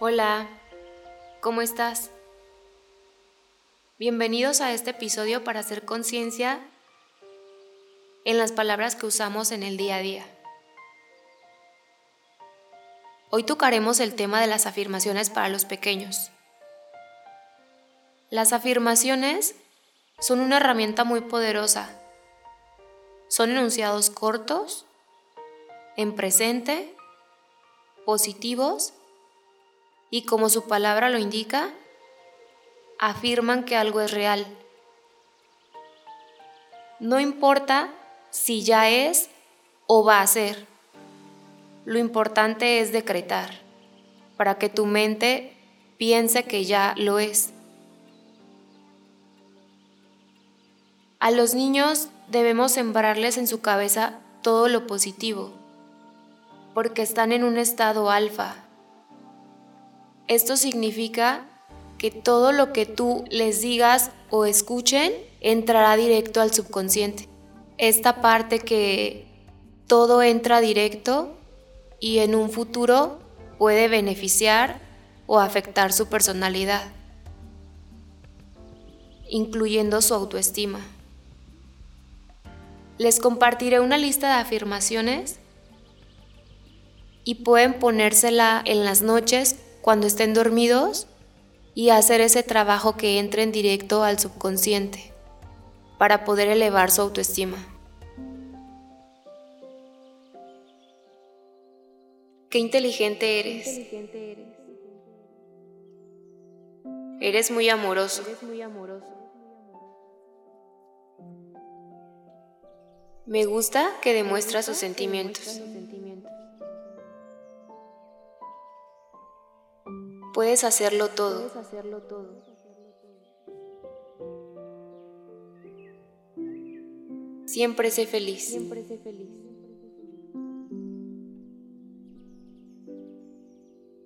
Hola, ¿cómo estás? Bienvenidos a este episodio para hacer conciencia en las palabras que usamos en el día a día. Hoy tocaremos el tema de las afirmaciones para los pequeños. Las afirmaciones son una herramienta muy poderosa. Son enunciados cortos, en presente, positivos y como su palabra lo indica, afirman que algo es real. No importa si ya es o va a ser. Lo importante es decretar para que tu mente piense que ya lo es. A los niños debemos sembrarles en su cabeza todo lo positivo, porque están en un estado alfa, esto significa que todo lo que tú les digas o escuchen entrará directo al subconsciente. Esta parte que todo entra directo y en un futuro puede beneficiar o afectar su personalidad, incluyendo su autoestima. Les compartiré una lista de afirmaciones y pueden ponérsela en las noches cuando estén dormidos y hacer ese trabajo que entre en directo al subconsciente para poder elevar su autoestima. Qué inteligente eres. Eres muy amoroso. Me gusta que demuestra sus sentimientos. Puedes hacerlo todo. Siempre sé feliz.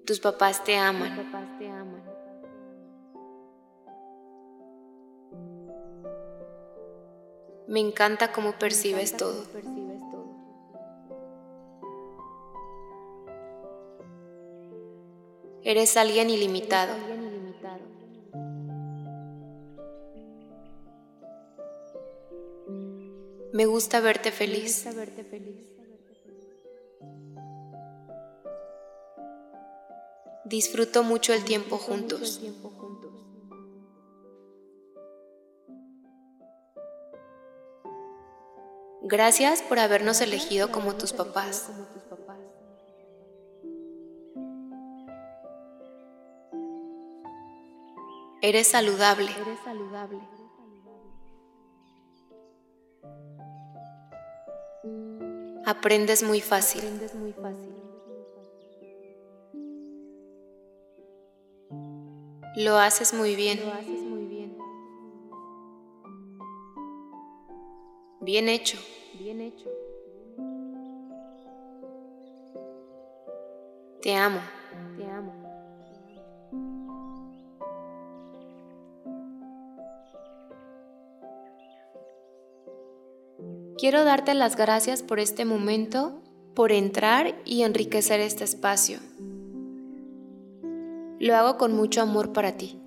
Tus papás te aman. Me encanta cómo percibes todo. Eres alguien ilimitado. Me gusta verte feliz. Disfruto mucho el tiempo juntos. Gracias por habernos elegido como tus papás. Eres saludable. Aprendes muy fácil. Lo haces muy bien. Bien hecho. Bien hecho. Te amo. Te amo. Quiero darte las gracias por este momento, por entrar y enriquecer este espacio. Lo hago con mucho amor para ti.